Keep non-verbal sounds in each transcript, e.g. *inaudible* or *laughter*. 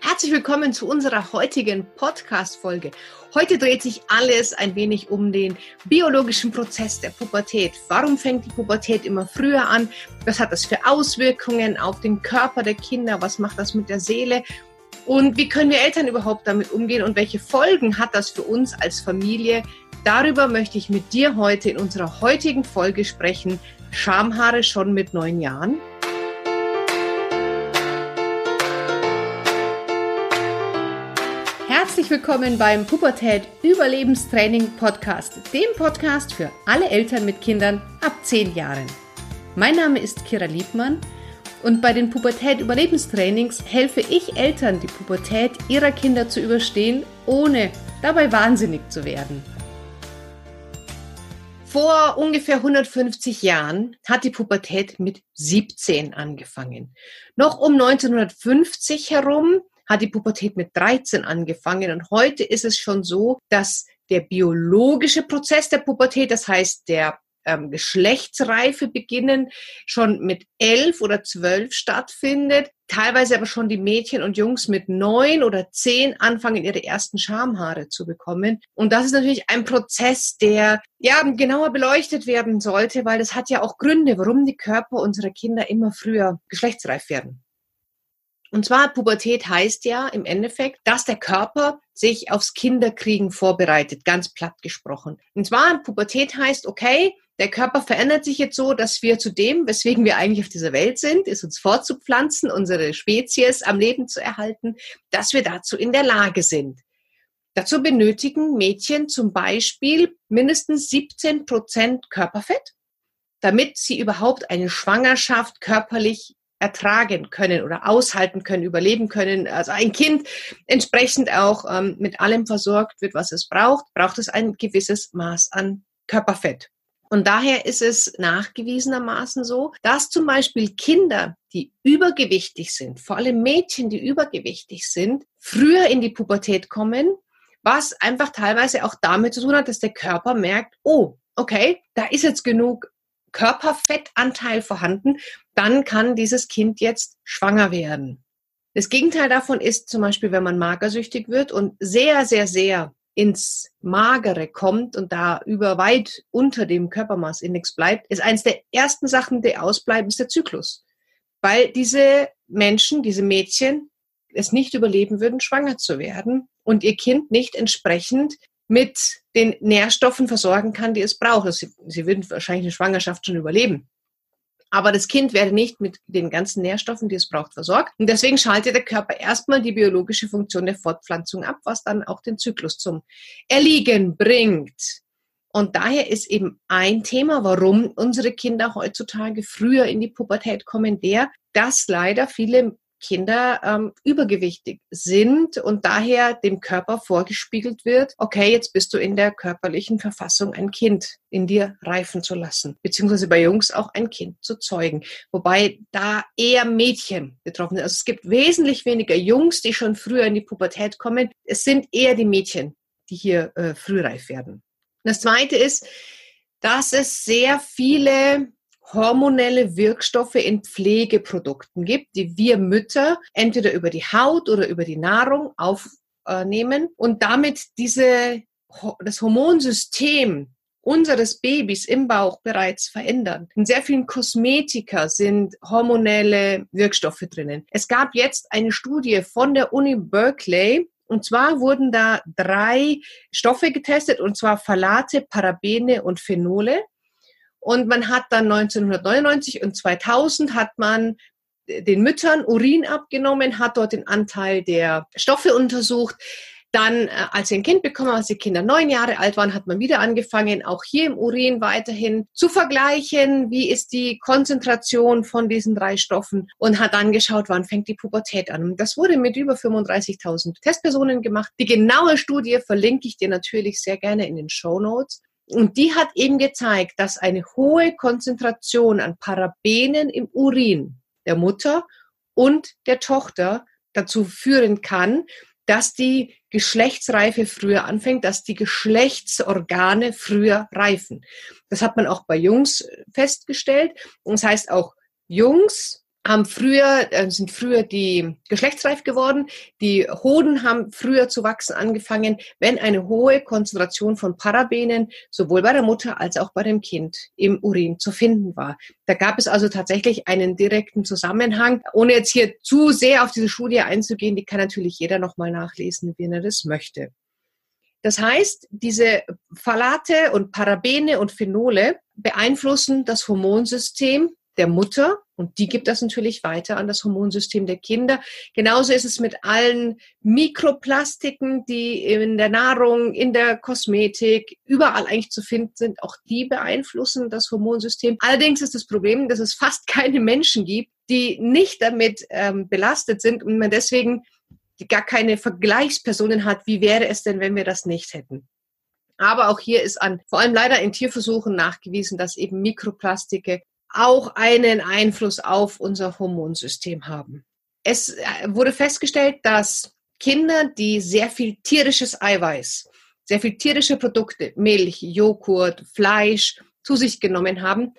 Herzlich willkommen zu unserer heutigen Podcast-Folge. Heute dreht sich alles ein wenig um den biologischen Prozess der Pubertät. Warum fängt die Pubertät immer früher an? Was hat das für Auswirkungen auf den Körper der Kinder? Was macht das mit der Seele? Und wie können wir Eltern überhaupt damit umgehen? Und welche Folgen hat das für uns als Familie? Darüber möchte ich mit dir heute in unserer heutigen Folge sprechen. Schamhaare schon mit neun Jahren? Herzlich willkommen beim Pubertät Überlebenstraining Podcast, dem Podcast für alle Eltern mit Kindern ab 10 Jahren. Mein Name ist Kira Liebmann und bei den Pubertät Überlebenstrainings helfe ich Eltern, die Pubertät ihrer Kinder zu überstehen, ohne dabei wahnsinnig zu werden. Vor ungefähr 150 Jahren hat die Pubertät mit 17 angefangen. Noch um 1950 herum hat die Pubertät mit 13 angefangen und heute ist es schon so, dass der biologische Prozess der Pubertät, das heißt der ähm, Geschlechtsreife beginnen, schon mit elf oder zwölf stattfindet. Teilweise aber schon die Mädchen und Jungs mit neun oder zehn anfangen, ihre ersten Schamhaare zu bekommen. Und das ist natürlich ein Prozess, der ja genauer beleuchtet werden sollte, weil das hat ja auch Gründe, warum die Körper unserer Kinder immer früher geschlechtsreif werden. Und zwar Pubertät heißt ja im Endeffekt, dass der Körper sich aufs Kinderkriegen vorbereitet, ganz platt gesprochen. Und zwar Pubertät heißt, okay, der Körper verändert sich jetzt so, dass wir zu dem, weswegen wir eigentlich auf dieser Welt sind, ist uns fortzupflanzen, unsere Spezies am Leben zu erhalten, dass wir dazu in der Lage sind. Dazu benötigen Mädchen zum Beispiel mindestens 17 Prozent Körperfett, damit sie überhaupt eine Schwangerschaft körperlich ertragen können oder aushalten können, überleben können. Also ein Kind entsprechend auch ähm, mit allem versorgt wird, was es braucht, braucht es ein gewisses Maß an Körperfett. Und daher ist es nachgewiesenermaßen so, dass zum Beispiel Kinder, die übergewichtig sind, vor allem Mädchen, die übergewichtig sind, früher in die Pubertät kommen, was einfach teilweise auch damit zu tun hat, dass der Körper merkt, oh, okay, da ist jetzt genug Körperfettanteil vorhanden, dann kann dieses Kind jetzt schwanger werden. Das Gegenteil davon ist zum Beispiel, wenn man magersüchtig wird und sehr, sehr, sehr ins Magere kommt und da über weit unter dem Körpermassindex bleibt, ist eines der ersten Sachen, die ausbleiben, ist der Zyklus. Weil diese Menschen, diese Mädchen es nicht überleben würden, schwanger zu werden und ihr Kind nicht entsprechend mit den Nährstoffen versorgen kann, die es braucht. Also sie, sie würden wahrscheinlich eine Schwangerschaft schon überleben. Aber das Kind werde nicht mit den ganzen Nährstoffen, die es braucht, versorgt. Und deswegen schaltet der Körper erstmal die biologische Funktion der Fortpflanzung ab, was dann auch den Zyklus zum Erliegen bringt. Und daher ist eben ein Thema, warum unsere Kinder heutzutage früher in die Pubertät kommen, der, dass leider viele Kinder ähm, übergewichtig sind und daher dem Körper vorgespiegelt wird, okay, jetzt bist du in der körperlichen Verfassung, ein Kind in dir reifen zu lassen, beziehungsweise bei Jungs auch ein Kind zu zeugen. Wobei da eher Mädchen betroffen sind. Also es gibt wesentlich weniger Jungs, die schon früher in die Pubertät kommen. Es sind eher die Mädchen, die hier äh, frühreif werden. Das Zweite ist, dass es sehr viele hormonelle Wirkstoffe in Pflegeprodukten gibt, die wir Mütter entweder über die Haut oder über die Nahrung aufnehmen und damit diese, das Hormonsystem unseres Babys im Bauch bereits verändern. In sehr vielen Kosmetika sind hormonelle Wirkstoffe drinnen. Es gab jetzt eine Studie von der Uni Berkeley, und zwar wurden da drei Stoffe getestet, und zwar Phthalate, Parabene und Phenole. Und man hat dann 1999 und 2000 hat man den Müttern Urin abgenommen, hat dort den Anteil der Stoffe untersucht. Dann, äh, als sie ein Kind bekommen, als die Kinder neun Jahre alt waren, hat man wieder angefangen, auch hier im Urin weiterhin zu vergleichen, wie ist die Konzentration von diesen drei Stoffen und hat dann geschaut, wann fängt die Pubertät an. Das wurde mit über 35.000 Testpersonen gemacht. Die genaue Studie verlinke ich dir natürlich sehr gerne in den Show Notes. Und die hat eben gezeigt, dass eine hohe Konzentration an Parabenen im Urin der Mutter und der Tochter dazu führen kann, dass die Geschlechtsreife früher anfängt, dass die Geschlechtsorgane früher reifen. Das hat man auch bei Jungs festgestellt. Und das heißt auch Jungs haben früher, äh, sind früher die geschlechtsreif geworden. Die Hoden haben früher zu wachsen angefangen, wenn eine hohe Konzentration von Parabenen sowohl bei der Mutter als auch bei dem Kind im Urin zu finden war. Da gab es also tatsächlich einen direkten Zusammenhang. Ohne jetzt hier zu sehr auf diese Studie einzugehen, die kann natürlich jeder nochmal nachlesen, wenn er das möchte. Das heißt, diese Phthalate und Parabene und Phenole beeinflussen das Hormonsystem der Mutter und die gibt das natürlich weiter an das Hormonsystem der Kinder. Genauso ist es mit allen Mikroplastiken, die in der Nahrung, in der Kosmetik, überall eigentlich zu finden sind. Auch die beeinflussen das Hormonsystem. Allerdings ist das Problem, dass es fast *laughs* keine Menschen gibt, die nicht damit ähm, belastet sind und man deswegen gar keine Vergleichspersonen hat. Wie wäre es denn, wenn wir das nicht hätten? Aber auch hier ist an, vor allem leider in Tierversuchen nachgewiesen, dass eben Mikroplastike auch einen Einfluss auf unser Hormonsystem haben. Es äh, wurde festgestellt, dass Kinder, die sehr viel tierisches Eiweiß, sehr viel tierische Produkte, Milch, Joghurt, Fleisch zu sich genommen haben,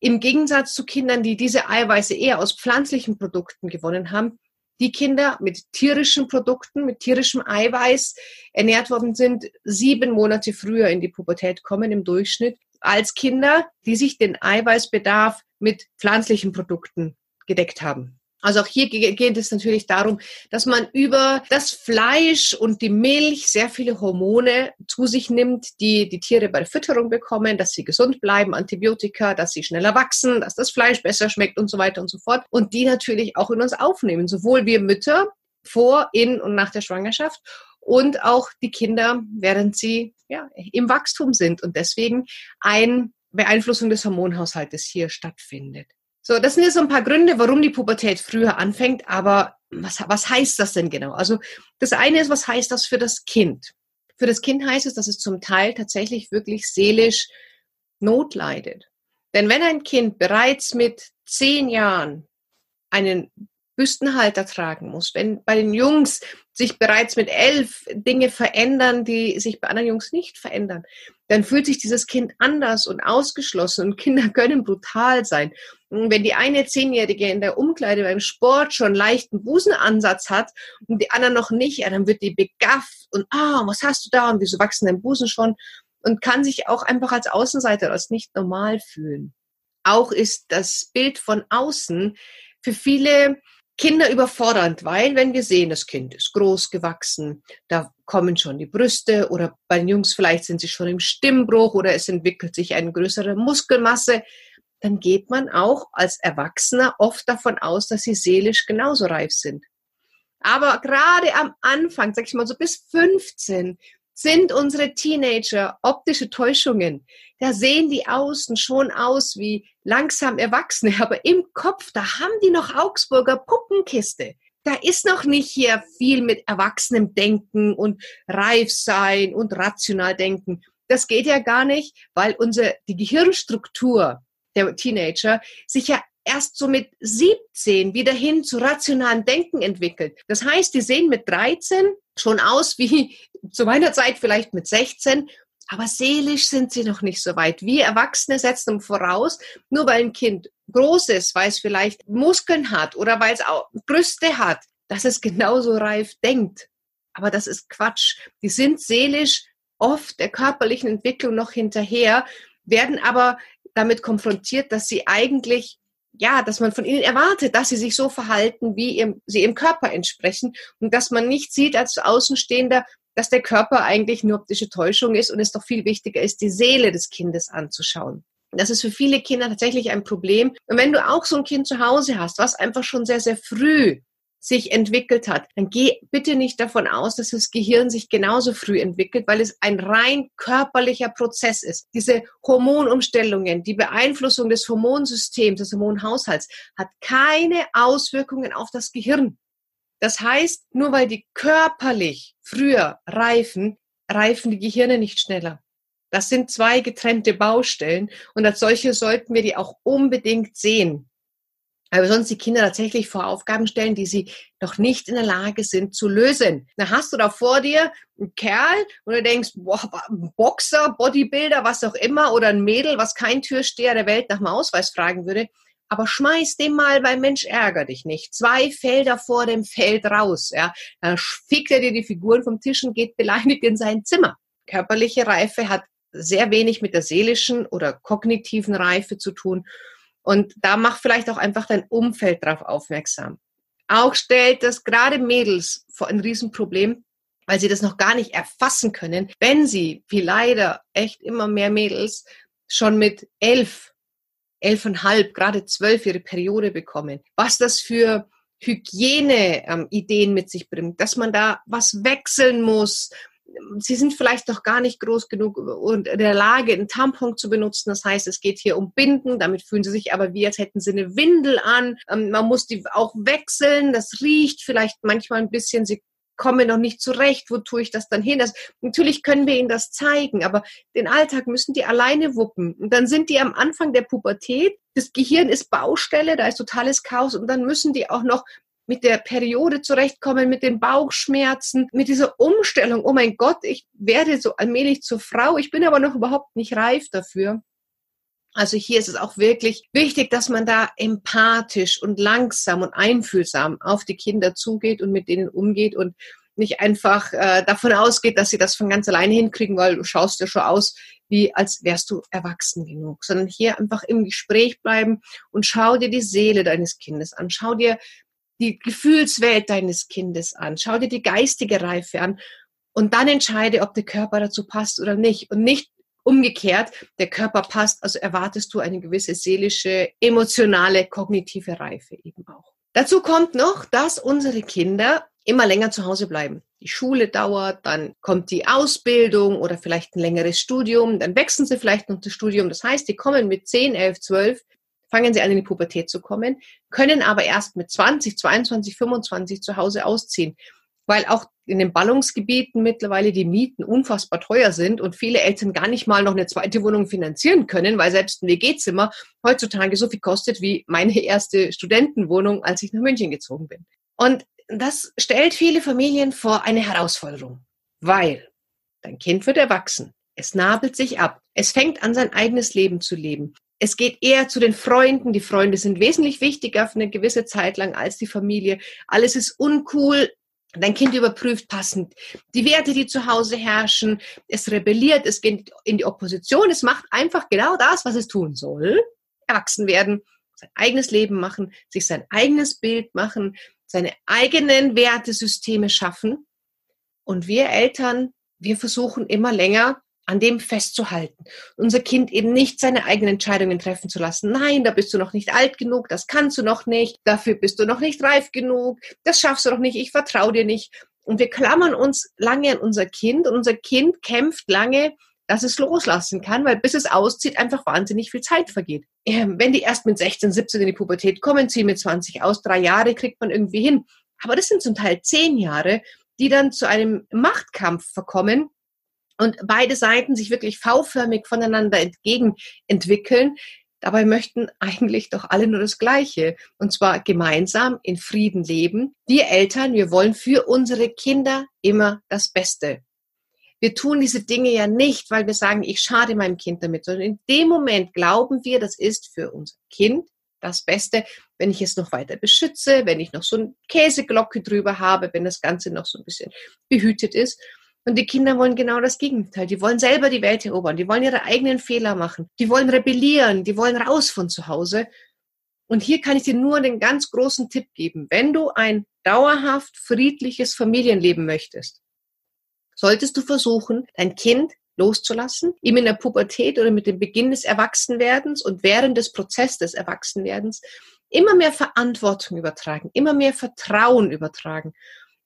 im Gegensatz zu Kindern, die diese Eiweiße eher aus pflanzlichen Produkten gewonnen haben, die Kinder mit tierischen Produkten, mit tierischem Eiweiß ernährt worden sind, sieben Monate früher in die Pubertät kommen im Durchschnitt als Kinder, die sich den Eiweißbedarf mit pflanzlichen Produkten gedeckt haben. Also auch hier geht es natürlich darum, dass man über das Fleisch und die Milch sehr viele Hormone zu sich nimmt, die die Tiere bei der Fütterung bekommen, dass sie gesund bleiben, Antibiotika, dass sie schneller wachsen, dass das Fleisch besser schmeckt und so weiter und so fort. Und die natürlich auch in uns aufnehmen, sowohl wir Mütter vor, in und nach der Schwangerschaft und auch die Kinder, während sie ja, im Wachstum sind und deswegen eine Beeinflussung des Hormonhaushaltes hier stattfindet. So, das sind jetzt so ein paar Gründe, warum die Pubertät früher anfängt, aber was, was heißt das denn genau? Also das eine ist, was heißt das für das Kind? Für das Kind heißt es, dass es zum Teil tatsächlich wirklich seelisch Not leidet. Denn wenn ein Kind bereits mit zehn Jahren einen Büstenhalter tragen muss, wenn bei den Jungs sich bereits mit elf Dinge verändern, die sich bei anderen Jungs nicht verändern, dann fühlt sich dieses Kind anders und ausgeschlossen und Kinder *laughs* können brutal sein. Und wenn die eine Zehnjährige in der Umkleide beim Sport schon leichten Busenansatz hat und die anderen noch nicht, ja, dann wird die begafft und ah, was hast du da und wieso wachsen dein Busen schon und kann sich auch einfach als Außenseiter als nicht normal fühlen. Auch ist das Bild von außen für viele Kinder überfordernd, weil wenn wir sehen, das Kind ist groß gewachsen, da kommen schon die Brüste oder bei den Jungs vielleicht sind sie schon im Stimmbruch oder es entwickelt sich eine größere Muskelmasse, dann geht man auch als Erwachsener oft davon aus, dass sie seelisch genauso reif sind. Aber gerade am Anfang, sag ich mal so bis 15, sind unsere Teenager optische Täuschungen. Da sehen die außen schon aus wie langsam Erwachsene, *laughs* aber im Kopf, da haben die noch Augsburger Puppenkiste. Da ist noch nicht hier viel mit erwachsenem Denken und reif sein und rational denken. Das geht ja gar nicht, weil unsere, die Gehirnstruktur der Teenager sich ja erst so mit 17 wieder hin zu rationalen Denken entwickelt. Das heißt, die sehen mit 13 schon aus wie *laughs* zu meiner Zeit vielleicht mit 16, aber seelisch sind sie noch nicht so weit. Wir Erwachsene setzen voraus, nur weil ein Kind groß ist, weil es vielleicht Muskeln hat oder weil es auch Brüste hat, dass es genauso reif denkt. Aber das ist Quatsch. Die sind seelisch oft der körperlichen Entwicklung noch hinterher, werden aber damit konfrontiert, dass sie eigentlich ja, dass man von ihnen erwartet, dass sie sich so verhalten, wie ihrem, sie ihrem Körper entsprechen und dass man nicht sieht als Außenstehender, dass der Körper eigentlich eine optische Täuschung ist und es doch viel wichtiger ist, die Seele des Kindes anzuschauen. Das ist für viele Kinder tatsächlich ein Problem. Und wenn du auch so ein Kind zu Hause hast, was einfach schon sehr, sehr früh sich entwickelt hat, dann geh bitte nicht davon aus, dass das Gehirn sich genauso früh entwickelt, weil es ein rein körperlicher Prozess ist. Diese Hormonumstellungen, die Beeinflussung des Hormonsystems, des Hormonhaushalts hat keine Auswirkungen auf das Gehirn. Das heißt, nur weil die körperlich früher reifen, reifen die Gehirne nicht schneller. Das sind zwei getrennte Baustellen und als solche sollten wir die auch unbedingt sehen weil sonst die Kinder tatsächlich vor Aufgaben stellen, die sie noch nicht in der Lage sind zu lösen. Dann hast du da vor dir einen Kerl und du denkst, boah, Boxer, Bodybuilder, was auch immer, oder ein Mädel, was kein Türsteher der Welt nach dem Ausweis fragen würde. aber schmeiß den mal beim Mensch ärger dich nicht. Zwei Felder vor dem Feld raus, ja. Dann fickt er dir die Figuren vom Tisch und geht beleidigt in sein Zimmer. Körperliche Reife hat sehr wenig mit der seelischen oder kognitiven Reife zu tun. Und da mach vielleicht auch einfach dein Umfeld darauf aufmerksam. Auch stellt das gerade Mädels vor ein Riesenproblem, weil sie das noch gar nicht erfassen können, wenn sie, wie leider echt immer mehr Mädels, schon mit elf, elfeinhalb, gerade zwölf ihre Periode bekommen. Was das für Hygiene-Ideen ähm, mit sich bringt, dass man da was wechseln muss, sie sind vielleicht noch gar nicht groß genug und in der Lage, einen Tampon zu benutzen. Das heißt, es geht hier um Binden. Damit fühlen sie sich aber wie, als hätten sie eine Windel an. Ähm, man muss die auch wechseln. Das riecht vielleicht manchmal ein bisschen. Sie kommen noch nicht zurecht. Wo tue ich das dann hin? Das, natürlich können wir ihnen das zeigen, aber den Alltag müssen die alleine wuppen. Und dann sind die am Anfang der Pubertät. Das Gehirn ist Baustelle, da ist totales Chaos und dann müssen die auch noch mit der Periode zurechtkommen, mit den Bauchschmerzen, mit dieser Umstellung. Oh mein Gott, ich werde so allmählich zur Frau. Ich bin aber noch überhaupt nicht reif dafür. Also hier ist es auch wirklich wichtig, dass man da empathisch und langsam und einfühlsam auf die Kinder zugeht und mit denen umgeht und nicht einfach äh, davon ausgeht, dass sie das von ganz alleine hinkriegen, weil du schaust ja schon aus, wie als wärst du erwachsen genug, sondern hier einfach im Gespräch bleiben und schau dir die Seele deines Kindes an, schau dir die Gefühlswelt deines Kindes an, schau dir die geistige Reife an und dann entscheide, ob der Körper dazu passt oder nicht. Und nicht umgekehrt, der Körper passt, also erwartest du eine gewisse seelische, emotionale, kognitive Reife eben auch. Dazu kommt noch, dass unsere Kinder immer länger zu Hause bleiben. Die Schule dauert, dann kommt die Ausbildung oder vielleicht ein längeres Studium, dann wechseln sie vielleicht noch das Studium. Das heißt, die kommen mit 10, 11, 12 fangen sie an, in die Pubertät zu kommen, können aber erst mit 20, 22, 25 zu Hause ausziehen, weil auch in den Ballungsgebieten mittlerweile die Mieten unfassbar teuer sind und viele Eltern gar nicht mal noch eine zweite Wohnung finanzieren können, weil selbst ein WG-Zimmer heutzutage so viel kostet wie meine erste Studentenwohnung, als ich nach München gezogen bin. Und das stellt viele Familien vor eine Herausforderung, weil dein Kind wird erwachsen. Es nabelt sich ab. Es fängt an, sein eigenes Leben zu leben es geht eher zu den Freunden. Die Freunde sind wesentlich wichtiger für eine gewisse Zeit lang als die Familie. Alles ist uncool. Dein Kind überprüft passend die Werte, die zu Hause herrschen. Es rebelliert, es geht in die Opposition. Es macht einfach genau das, was es tun soll. Erwachsen werden, sein eigenes Leben machen, sich sein eigenes Bild machen, seine eigenen Wertesysteme schaffen. Und wir Eltern, wir versuchen immer länger an dem festzuhalten. Unser Kind eben nicht seine eigenen Entscheidungen treffen zu lassen. Nein, da bist du noch nicht alt genug, das kannst du noch nicht, dafür bist du noch nicht reif genug, das schaffst du noch nicht, ich vertraue dir nicht. Und wir klammern uns lange an unser Kind und unser Kind kämpft lange, dass es loslassen kann, weil bis es auszieht, einfach wahnsinnig viel Zeit vergeht. Ähm, wenn die erst mit 16, 17 in die Pubertät kommen, ziehen mit 20 aus, drei Jahre kriegt man irgendwie hin. Aber das sind zum Teil zehn Jahre, die dann zu einem Machtkampf verkommen, und beide Seiten sich wirklich V-förmig voneinander entgegen entwickeln. Dabei möchten eigentlich doch alle nur das Gleiche. Und zwar gemeinsam in Frieden leben. Wir Eltern, wir wollen für unsere Kinder immer das Beste. Wir tun diese Dinge ja nicht, weil wir sagen, ich schade meinem Kind damit, sondern in dem Moment glauben wir, das ist für unser Kind das Beste, wenn ich es noch weiter beschütze, wenn ich noch so eine Käseglocke drüber habe, wenn das Ganze noch so ein bisschen behütet ist. Und die Kinder wollen genau das Gegenteil. Die wollen selber die Welt erobern. Die wollen ihre eigenen Fehler machen. Die wollen rebellieren. Die wollen raus von zu Hause. Und hier kann ich dir nur den ganz großen Tipp geben. Wenn du ein dauerhaft friedliches Familienleben möchtest, solltest du versuchen, dein Kind loszulassen, ihm in der Pubertät oder mit dem Beginn des Erwachsenwerdens und während des Prozesses des Erwachsenwerdens immer mehr Verantwortung übertragen, immer mehr Vertrauen übertragen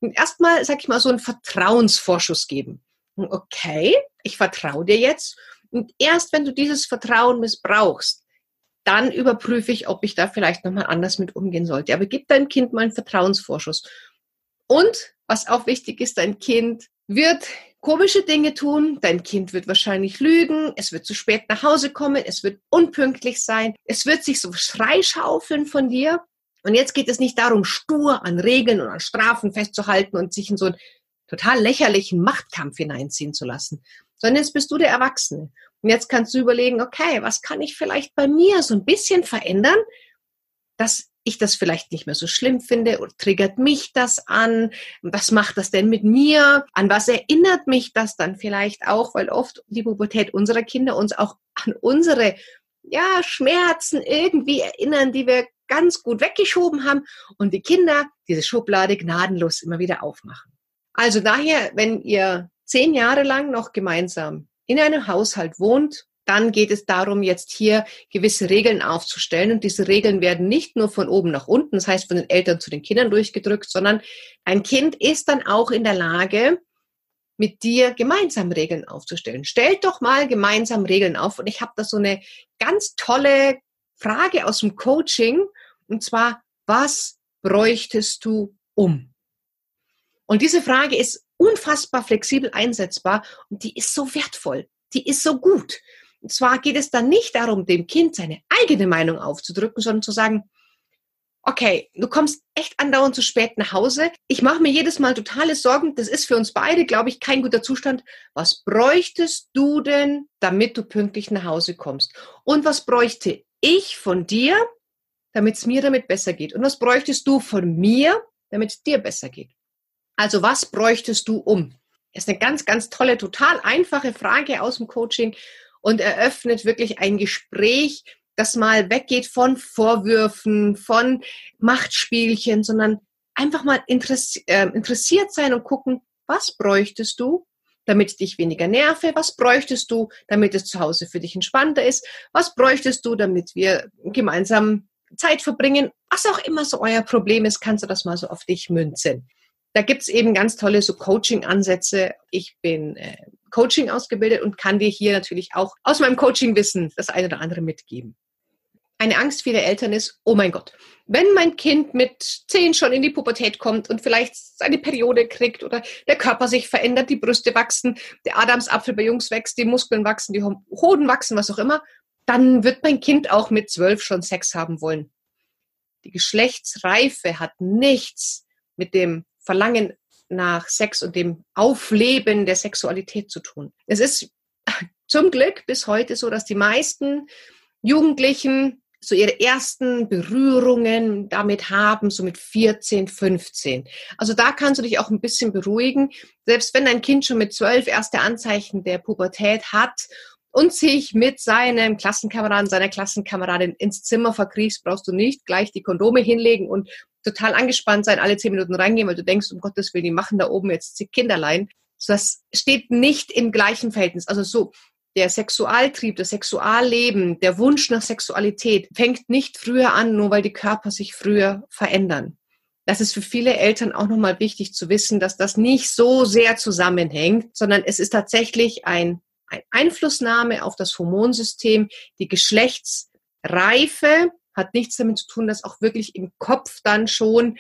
erstmal, sag ich mal, so einen Vertrauensvorschuss geben. Okay, ich vertraue dir jetzt. Und erst wenn du dieses Vertrauen missbrauchst, dann überprüfe ich, ob ich da vielleicht nochmal anders mit umgehen sollte. Aber gib deinem Kind mal einen Vertrauensvorschuss. Und was auch wichtig ist, dein Kind wird komische Dinge tun, dein Kind wird wahrscheinlich lügen, es wird zu spät nach Hause kommen, es wird unpünktlich sein, es wird sich so freischaufeln von dir und jetzt geht es nicht darum, stur an Regeln und an Strafen festzuhalten und sich in so einen total lächerlichen Machtkampf hineinziehen zu lassen, sondern jetzt bist du der Erwachsene. Und jetzt kannst du überlegen, okay, was kann ich vielleicht bei mir so ein bisschen verändern, dass ich das vielleicht nicht mehr so schlimm finde oder triggert mich das an? Was macht das denn mit mir? An was erinnert mich das dann vielleicht auch? Weil oft die Pubertät unserer Kinder uns auch an unsere ja, Schmerzen irgendwie erinnern, die wir ganz gut weggeschoben haben und die Kinder diese Schublade gnadenlos immer wieder aufmachen. Also daher, wenn ihr zehn Jahre lang noch gemeinsam in einem Haushalt wohnt, dann geht es darum, jetzt hier gewisse Regeln aufzustellen. Und diese Regeln werden nicht nur von oben nach unten, das heißt von den Eltern zu den Kindern durchgedrückt, sondern ein Kind ist dann auch in der Lage, mit dir gemeinsam Regeln aufzustellen. Stellt doch mal gemeinsam Regeln auf. Und ich habe da so eine ganz tolle Frage aus dem Coaching. Und zwar, was bräuchtest du um? Und diese Frage ist unfassbar flexibel einsetzbar und die ist so wertvoll. Die ist so gut. Und zwar geht es dann nicht darum, dem Kind seine eigene Meinung aufzudrücken, sondern zu sagen, okay, du kommst echt andauernd zu spät nach Hause. Ich mache mir jedes Mal totale Sorgen. Das ist für uns beide, glaube ich, kein guter Zustand. Was bräuchtest du denn, damit du pünktlich nach Hause kommst? Und was bräuchte ich von dir, damit es mir damit besser geht? Und was bräuchtest du von mir, damit es dir besser geht? Also was bräuchtest du um? Das ist eine ganz, ganz tolle, total einfache Frage aus dem Coaching und eröffnet wirklich ein Gespräch, das mal weggeht von Vorwürfen, von Machtspielchen, sondern einfach mal interessi äh, interessiert sein und gucken, was bräuchtest du, damit ich dich weniger nerve? Was bräuchtest du, damit es zu Hause für dich entspannter ist? Was bräuchtest du, damit wir gemeinsam Zeit verbringen? Was auch immer so euer Problem ist, kannst du das mal so auf dich münzen. Da gibt es eben ganz tolle so Coaching-Ansätze. Ich bin äh, Coaching ausgebildet und kann dir hier natürlich auch aus meinem Coaching-Wissen das eine oder andere mitgeben. Eine Angst vieler Eltern ist, oh mein Gott, wenn mein Kind mit zehn schon in die Pubertät kommt und vielleicht seine Periode kriegt oder der Körper sich verändert, die Brüste wachsen, der Adamsapfel bei Jungs wächst, die Muskeln wachsen, die Hoden wachsen, was auch immer, dann wird mein Kind auch mit zwölf schon Sex haben wollen. Die Geschlechtsreife hat nichts mit dem Verlangen nach Sex und dem Aufleben der Sexualität zu tun. Es ist *laughs* zum Glück bis heute so, dass die meisten Jugendlichen so ihre ersten Berührungen damit haben, so mit 14, 15. Also da kannst du dich auch ein bisschen beruhigen. Selbst wenn dein Kind schon mit 12 erste Anzeichen der Pubertät hat und sich mit seinem Klassenkameraden, seiner Klassenkameradin ins Zimmer verkriechst, brauchst du nicht gleich die Kondome hinlegen und total angespannt sein, alle zehn Minuten reingehen, weil du denkst, um Gottes Willen, die machen da oben jetzt Kinderlein. Das steht nicht im gleichen Verhältnis. Also so, der Sexualtrieb, das Sexualleben, der Wunsch nach Sexualität fängt nicht früher an, nur weil die Körper sich früher verändern. Das ist für viele Eltern auch nochmal wichtig zu wissen, dass das nicht so sehr zusammenhängt, sondern es ist tatsächlich ein, ein Einflussnahme auf das Hormonsystem, die Geschlechtsreife hat nichts damit zu tun, dass auch wirklich im Kopf dann schon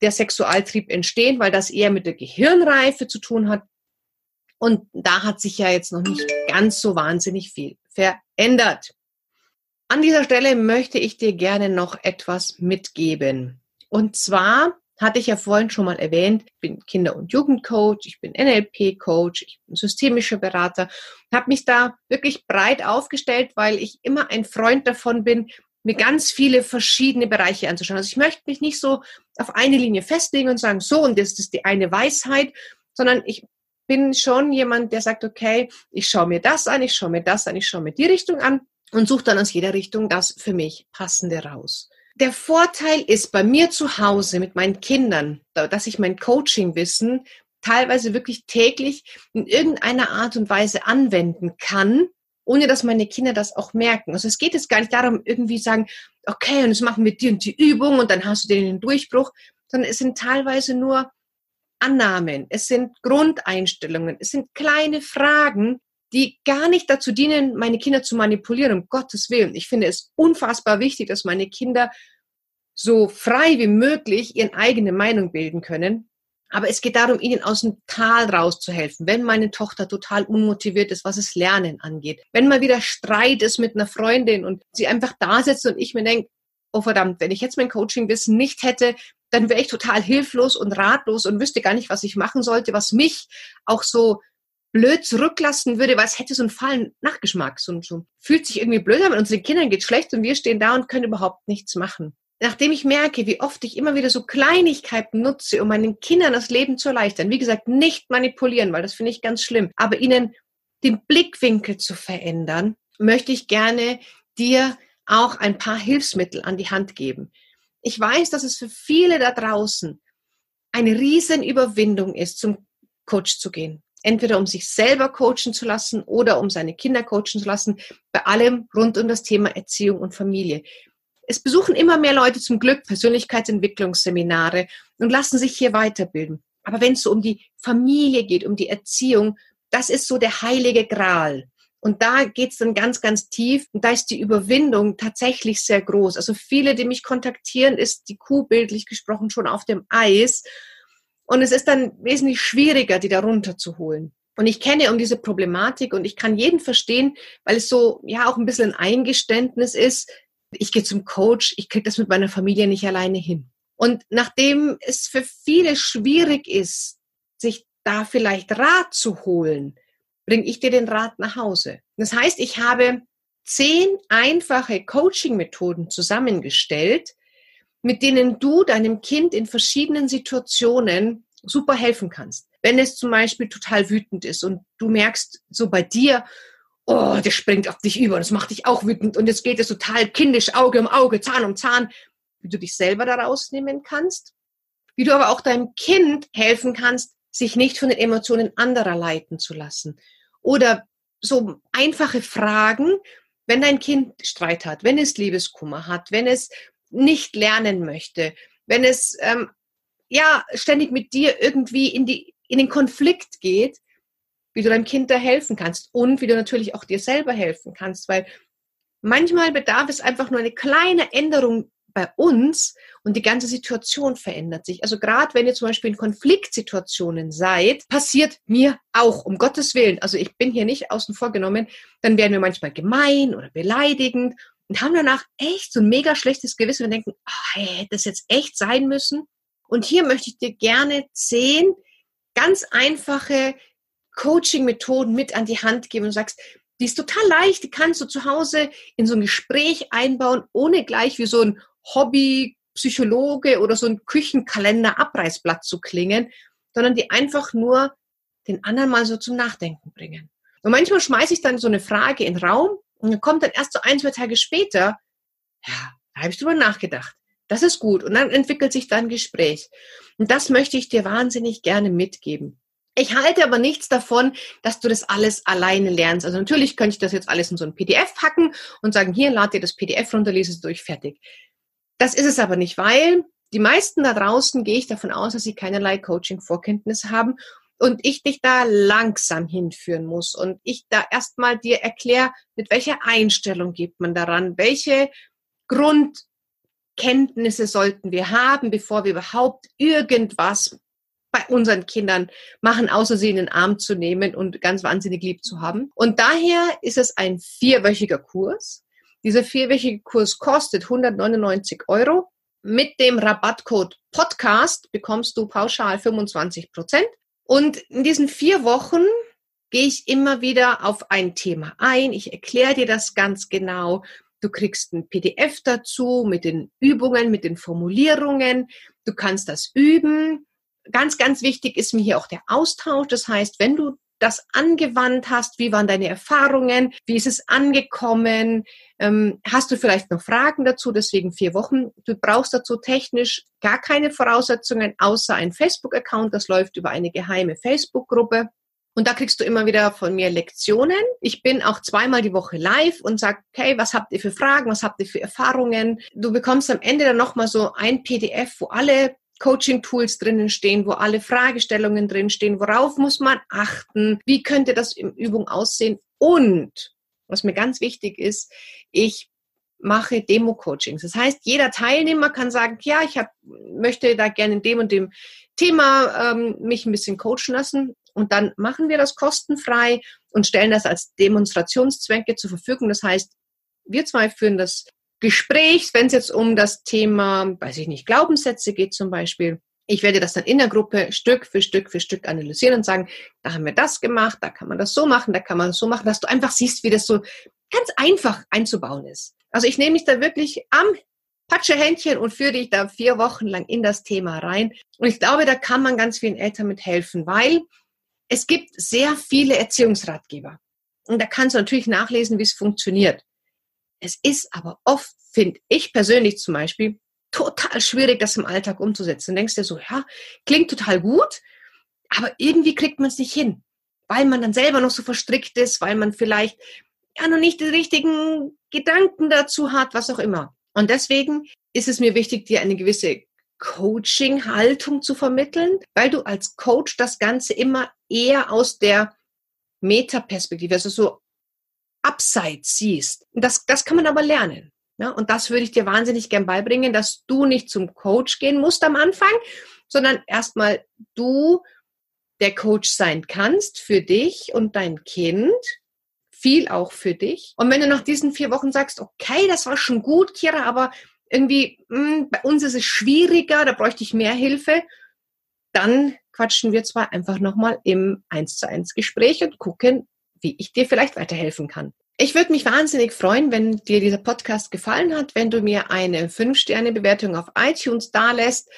der Sexualtrieb entsteht, weil das eher mit der Gehirnreife zu tun hat. Und da hat sich ja jetzt noch nicht ganz so wahnsinnig viel verändert. An dieser Stelle möchte ich dir gerne noch etwas mitgeben. Und zwar hatte ich ja vorhin schon mal erwähnt, ich bin Kinder- und Jugendcoach, ich bin NLP-Coach, ich bin systemischer Berater, habe mich da wirklich breit aufgestellt, weil ich immer ein Freund davon bin, mir ganz viele verschiedene Bereiche anzuschauen. Also ich möchte mich nicht so auf eine Linie festlegen und sagen, so und das ist die eine Weisheit, sondern ich bin schon jemand, der sagt, okay, ich schaue mir das an, ich schaue mir das an, ich schaue mir die Richtung an und suche dann aus jeder Richtung das für mich passende raus. Der Vorteil ist bei mir zu Hause mit meinen Kindern, dass ich mein Coaching-Wissen teilweise wirklich täglich in irgendeiner Art und Weise anwenden kann, ohne dass meine Kinder das auch merken. Also es geht jetzt gar nicht darum, irgendwie sagen, okay, und jetzt machen wir die und die Übung und dann hast du den Durchbruch, sondern es sind teilweise nur Annahmen, es sind Grundeinstellungen, es sind kleine Fragen, die gar nicht dazu dienen, meine Kinder zu manipulieren, um Gottes Willen. Ich finde es unfassbar wichtig, dass meine Kinder so frei wie möglich ihre eigene Meinung bilden können. Aber es geht darum, ihnen aus dem Tal rauszuhelfen. Wenn meine Tochter total unmotiviert ist, was das Lernen angeht. Wenn mal wieder Streit ist mit einer Freundin und sie einfach da sitzt und ich mir denke, oh verdammt, wenn ich jetzt mein Coaching-Wissen nicht hätte, dann wäre ich total hilflos und ratlos und wüsste gar nicht, was ich machen sollte, was mich auch so blöd zurücklassen würde, weil es hätte so einen fahlen Nachgeschmack. So, so fühlt sich irgendwie blöd an, unseren Kindern geht schlecht und wir stehen da und können überhaupt nichts machen. nachdem ich merke, wie oft ich immer wieder so Kleinigkeiten nutze, um meinen Kindern das Leben zu erleichtern, wie gesagt, nicht manipulieren, weil das finde ich ganz schlimm, aber ihnen den Blickwinkel zu verändern, möchte ich gerne dir auch ein paar Hilfsmittel an die Hand geben. Ich weiß, dass es für viele da draußen eine Riesenüberwindung ist, zum Coach zu gehen. Entweder um sich selber coachen zu lassen oder um seine Kinder coachen zu lassen, bei allem rund um das Thema Erziehung und Familie. Es besuchen immer mehr Leute zum Glück Persönlichkeitsentwicklungsseminare und lassen sich hier weiterbilden. Aber wenn es so um die Familie geht, um die Erziehung, das ist so der heilige Gral. Und da geht's dann ganz, ganz tief. Und da ist die Überwindung tatsächlich sehr groß. Also viele, die mich kontaktieren, ist die Kuh bildlich gesprochen schon auf dem Eis. Und es ist dann wesentlich schwieriger, die da runterzuholen. Und ich kenne um diese Problematik und ich kann jeden verstehen, weil es so ja auch ein bisschen ein Eingeständnis ist, ich gehe zum Coach, ich kriege das mit meiner Familie nicht alleine hin. Und nachdem es für viele schwierig ist, sich da vielleicht Rat zu holen, bringe ich dir den Rat nach Hause. Das heißt, ich habe zehn einfache Coaching-Methoden zusammengestellt, mit denen du deinem Kind in verschiedenen Situationen super helfen kannst. Wenn es zum Beispiel total wütend ist und du merkst so bei dir, oh, der springt auf dich über und das macht dich auch wütend und jetzt geht es total kindisch, Auge um Auge, Zahn um Zahn, wie du dich selber da rausnehmen kannst, wie du aber auch deinem Kind helfen kannst, sich nicht von den Emotionen anderer leiten zu lassen. Oder so einfache Fragen, wenn dein Kind Streit hat, wenn es Liebeskummer hat, wenn es nicht lernen möchte, wenn es ähm, ja ständig mit dir irgendwie in die in den Konflikt geht, wie du deinem Kind da helfen kannst und wie du natürlich auch dir selber helfen kannst, weil manchmal bedarf es einfach nur eine kleine Änderung bei uns und die ganze Situation verändert sich. Also gerade wenn ihr zum Beispiel in Konfliktsituationen seid, passiert mir auch, um Gottes Willen. Also ich bin hier nicht außen vor genommen, dann werden wir manchmal gemein oder beleidigend und haben danach echt so ein mega schlechtes Gewissen und denken, oh, hey, hätte das jetzt echt sein müssen? Und hier möchte ich dir gerne zehn ganz einfache Coaching-Methoden mit an die Hand geben und sagst, die ist total leicht, die kannst du zu Hause in so ein Gespräch einbauen, ohne gleich wie so ein Hobby-Psychologe oder so ein Küchenkalender-Abreißblatt zu klingen, sondern die einfach nur den anderen mal so zum Nachdenken bringen. Und manchmal schmeiße ich dann so eine Frage in den Raum und kommt dann erst so ein, zwei Tage später, ja, da habe ich drüber nachgedacht. Das ist gut. Und dann entwickelt sich dann Gespräch. Und das möchte ich dir wahnsinnig gerne mitgeben. Ich halte aber nichts davon, dass du das alles alleine lernst. Also natürlich könnte ich das jetzt alles in so ein PDF packen und sagen, hier, lad dir das PDF runter, lese es durch, fertig. Das ist es aber nicht, weil die meisten da draußen gehe ich davon aus, dass sie keinerlei Coaching-Vorkenntnisse haben und ich dich da langsam hinführen muss und ich da erstmal dir erkläre, mit welcher Einstellung geht man daran, welche Grundkenntnisse sollten wir haben, bevor wir überhaupt irgendwas bei unseren Kindern machen, außer sie in den Arm zu nehmen und ganz wahnsinnig lieb zu haben. Und daher ist es ein vierwöchiger Kurs. Dieser vierwöchige Kurs kostet 199 Euro. Mit dem Rabattcode Podcast bekommst du pauschal 25 Prozent. Und in diesen vier Wochen gehe ich immer wieder auf ein Thema ein. Ich erkläre dir das ganz genau. Du kriegst ein PDF dazu mit den Übungen, mit den Formulierungen. Du kannst das üben ganz, ganz wichtig ist mir hier auch der Austausch. Das heißt, wenn du das angewandt hast, wie waren deine Erfahrungen, wie ist es angekommen, ähm, hast du vielleicht noch Fragen dazu, deswegen vier Wochen. Du brauchst dazu technisch gar keine Voraussetzungen, außer ein Facebook-Account, das läuft über eine geheime Facebook-Gruppe. Und da kriegst du immer wieder von mir Lektionen. Ich bin auch zweimal die Woche live und sag, okay, was habt ihr für Fragen, was habt ihr für Erfahrungen? Du bekommst am Ende dann nochmal so ein PDF, wo alle Coaching-Tools drinnen stehen, wo alle Fragestellungen drin stehen, worauf muss man achten, wie könnte das in Übung aussehen und was mir ganz wichtig ist, ich mache Demo-Coachings. Das heißt, jeder Teilnehmer kann sagen, ja, ich hab, möchte da gerne in dem und dem Thema ähm, mich ein bisschen coachen lassen und dann machen wir das kostenfrei und stellen das als Demonstrationszwänge zur Verfügung. Das heißt, wir zwei führen das Gesprächs, wenn es jetzt um das Thema, weiß ich nicht, Glaubenssätze geht zum Beispiel. Ich werde das dann in der Gruppe Stück für Stück für Stück analysieren und sagen, da haben wir das gemacht, da kann man das so machen, da kann man das so machen, dass du einfach siehst, wie das so ganz einfach einzubauen ist. Also ich nehme mich da wirklich am patsche Händchen und führe dich da vier Wochen lang in das Thema rein. Und ich glaube, da kann man ganz vielen Eltern mit helfen, weil es gibt sehr viele Erziehungsratgeber. Und da kannst du natürlich nachlesen, wie es funktioniert. Es ist aber oft, finde ich persönlich zum Beispiel, total schwierig, das im Alltag umzusetzen. Du denkst dir so, ja, klingt total gut, aber irgendwie kriegt man es nicht hin, weil man dann selber noch so verstrickt ist, weil man vielleicht ja noch nicht die richtigen Gedanken dazu hat, was auch immer. Und deswegen ist es mir wichtig, dir eine gewisse Coaching-Haltung zu vermitteln, weil du als Coach das Ganze immer eher aus der Metaperspektive, also so abseits siehst. Das, das kann man aber lernen. Ja, und das würde ich dir wahnsinnig gern beibringen, dass du nicht zum Coach gehen musst am Anfang, sondern erstmal du der Coach sein kannst für dich und dein Kind, viel auch für dich. Und wenn du nach diesen vier Wochen sagst, okay, das war schon gut, Kira, aber irgendwie, mh, hm, bei uns ist es schwieriger, da bräuchte ich mehr Hilfe, dann quatschen wir zwar einfach nochmal im 1 zu 1 Gespräch und gucken, wie ich dir vielleicht weiterhelfen kann. Ich würde mich wahnsinnig freuen, wenn dir dieser Podcast gefallen hat, wenn du mir eine 5-Sterne-Bewertung auf iTunes dalässt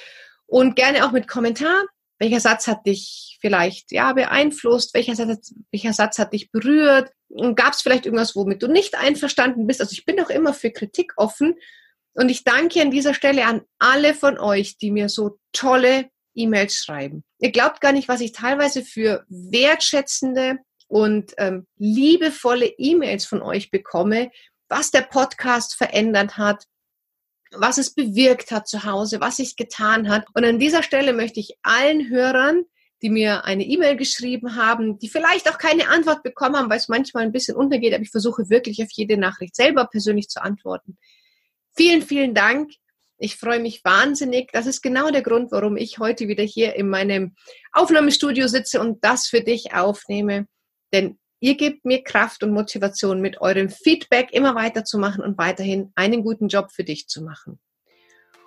und gerne auch mit Kommentar. Welcher Satz hat dich vielleicht ja beeinflusst? Welcher Satz, welcher Satz hat dich berührt? Gab es vielleicht irgendwas, womit du nicht einverstanden bist? Also ich bin auch immer für Kritik offen. Und ich danke an dieser Stelle an alle von euch, die mir so tolle E-Mails schreiben. Ihr glaubt gar nicht, was ich teilweise für wertschätzende und ähm, liebevolle E-Mails von euch bekomme, was der Podcast verändert hat, was es bewirkt hat zu Hause, was sich getan hat. Und an dieser Stelle möchte ich allen Hörern, die mir eine E-Mail geschrieben haben, die vielleicht auch keine Antwort bekommen haben, weil es manchmal ein bisschen untergeht, aber ich versuche wirklich auf jede Nachricht selber persönlich zu antworten. Vielen, vielen Dank. Ich freue mich wahnsinnig. Das ist genau der Grund, warum ich heute wieder hier in meinem Aufnahmestudio sitze und das für dich aufnehme. Denn ihr gebt mir Kraft und Motivation, mit eurem Feedback immer weiterzumachen und weiterhin einen guten Job für dich zu machen.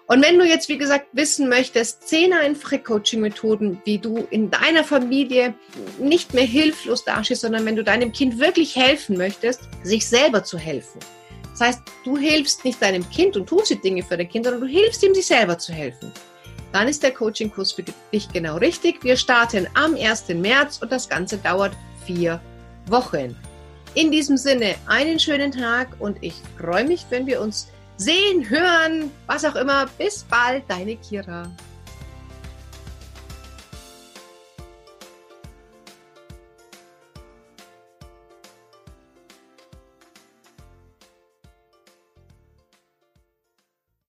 Und wenn du jetzt, wie gesagt, wissen möchtest, zehn einfache Coaching-Methoden, wie du in deiner Familie nicht mehr hilflos dastehst, sondern wenn du deinem Kind wirklich helfen möchtest, sich selber zu helfen. Das heißt, du hilfst nicht deinem Kind und tust die Dinge für dein Kind, sondern du hilfst ihm, sich selber zu helfen. Dann ist der Coaching-Kurs für dich genau richtig. Wir starten am 1. März und das Ganze dauert vier Wochen. In diesem Sinne, einen schönen Tag und ich freue mich, wenn wir uns sehen, hören, was auch immer. Bis bald, deine Kira.